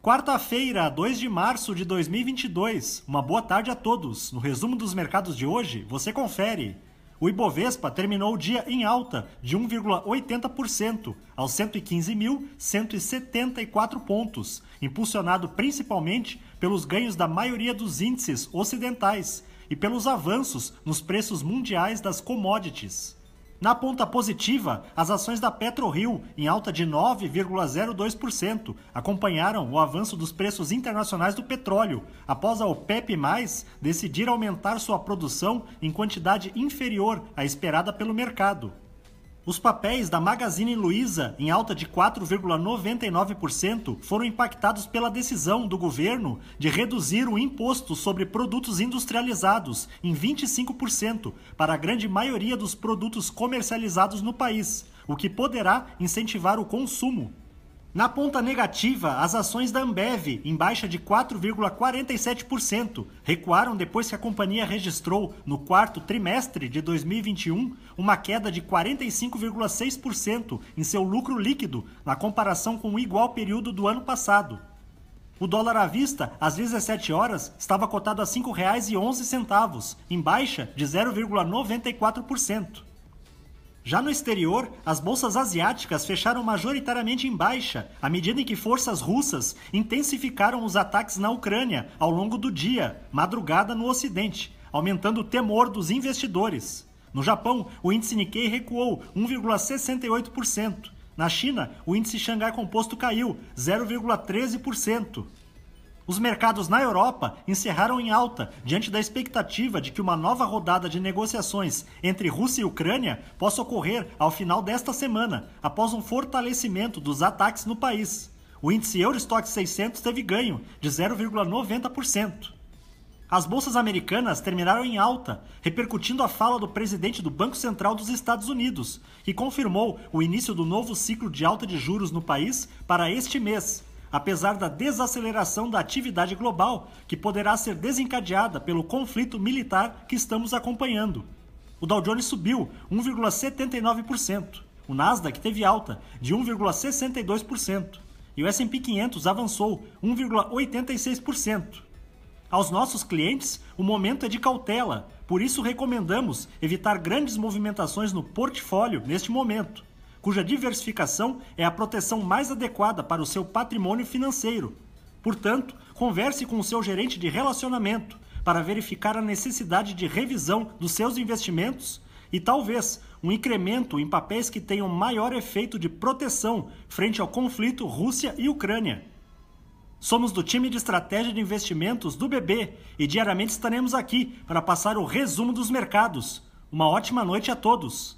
Quarta-feira, 2 de março de 2022. Uma boa tarde a todos. No resumo dos mercados de hoje, você confere. O Ibovespa terminou o dia em alta de 1,80% aos 115.174 pontos, impulsionado principalmente pelos ganhos da maioria dos índices ocidentais e pelos avanços nos preços mundiais das commodities. Na ponta positiva, as ações da PetroRio, em alta de 9,02%, acompanharam o avanço dos preços internacionais do petróleo, após a OPEP+, decidir aumentar sua produção em quantidade inferior à esperada pelo mercado. Os papéis da Magazine Luiza, em alta de 4,99%, foram impactados pela decisão do governo de reduzir o imposto sobre produtos industrializados em 25% para a grande maioria dos produtos comercializados no país, o que poderá incentivar o consumo. Na ponta negativa, as ações da Ambev, em baixa de 4,47%, recuaram depois que a companhia registrou, no quarto trimestre de 2021, uma queda de 45,6% em seu lucro líquido, na comparação com o igual período do ano passado. O dólar à vista, às 17 horas, estava cotado a R$ 5,11, em baixa de 0,94%. Já no exterior, as bolsas asiáticas fecharam majoritariamente em baixa, à medida em que forças russas intensificaram os ataques na Ucrânia ao longo do dia, madrugada no Ocidente, aumentando o temor dos investidores. No Japão, o índice Nikkei recuou 1,68%. Na China, o índice Xangai Composto caiu 0,13%. Os mercados na Europa encerraram em alta diante da expectativa de que uma nova rodada de negociações entre Rússia e Ucrânia possa ocorrer ao final desta semana, após um fortalecimento dos ataques no país. O índice Eurostock 600 teve ganho de 0,90%. As bolsas americanas terminaram em alta, repercutindo a fala do presidente do Banco Central dos Estados Unidos, que confirmou o início do novo ciclo de alta de juros no país para este mês, apesar da desaceleração da atividade global, que poderá ser desencadeada pelo conflito militar que estamos acompanhando. O Dow Jones subiu 1,79%, o Nasdaq teve alta de 1,62% e o S&P 500 avançou 1,86%. Aos nossos clientes, o momento é de cautela, por isso recomendamos evitar grandes movimentações no portfólio neste momento cuja diversificação é a proteção mais adequada para o seu patrimônio financeiro. Portanto, converse com o seu gerente de relacionamento para verificar a necessidade de revisão dos seus investimentos e talvez um incremento em papéis que tenham maior efeito de proteção frente ao conflito Rússia e Ucrânia. Somos do time de estratégia de investimentos do BB e diariamente estaremos aqui para passar o resumo dos mercados. Uma ótima noite a todos!